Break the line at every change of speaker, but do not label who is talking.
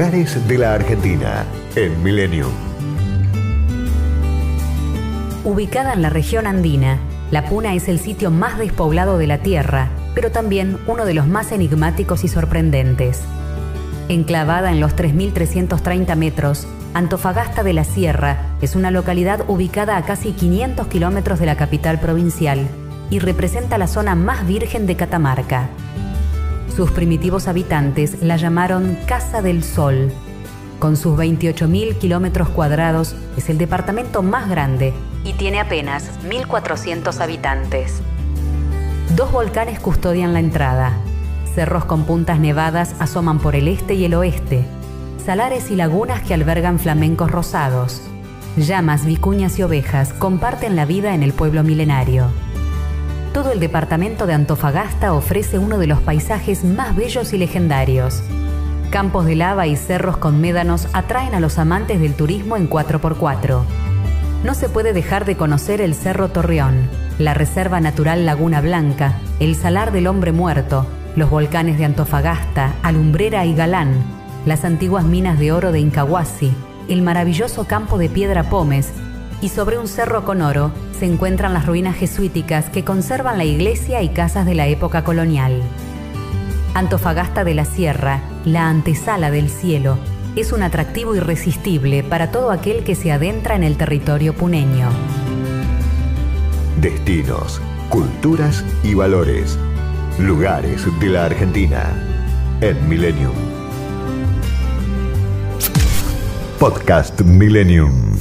De la Argentina en Millennium.
Ubicada en la región andina, La Puna es el sitio más despoblado de la Tierra, pero también uno de los más enigmáticos y sorprendentes. Enclavada en los 3.330 metros, Antofagasta de la Sierra es una localidad ubicada a casi 500 kilómetros de la capital provincial y representa la zona más virgen de Catamarca. Sus primitivos habitantes la llamaron Casa del Sol. Con sus 28.000 kilómetros cuadrados, es el departamento más grande y tiene apenas 1.400 habitantes. Dos volcanes custodian la entrada. Cerros con puntas nevadas asoman por el este y el oeste, salares y lagunas que albergan flamencos rosados. Llamas, vicuñas y ovejas comparten la vida en el pueblo milenario. Todo el departamento de Antofagasta ofrece uno de los paisajes más bellos y legendarios. Campos de lava y cerros con médanos atraen a los amantes del turismo en 4x4. No se puede dejar de conocer el Cerro Torreón, la Reserva Natural Laguna Blanca, el Salar del Hombre Muerto, los volcanes de Antofagasta, Alumbrera y Galán, las antiguas minas de oro de Incahuasi, el maravilloso campo de piedra Pómez y sobre un cerro con oro se encuentran las ruinas jesuíticas que conservan la iglesia y casas de la época colonial. Antofagasta de la Sierra, la antesala del cielo, es un atractivo irresistible para todo aquel que se adentra en el territorio puneño.
Destinos, culturas y valores. Lugares de la Argentina en Millennium. Podcast Millennium.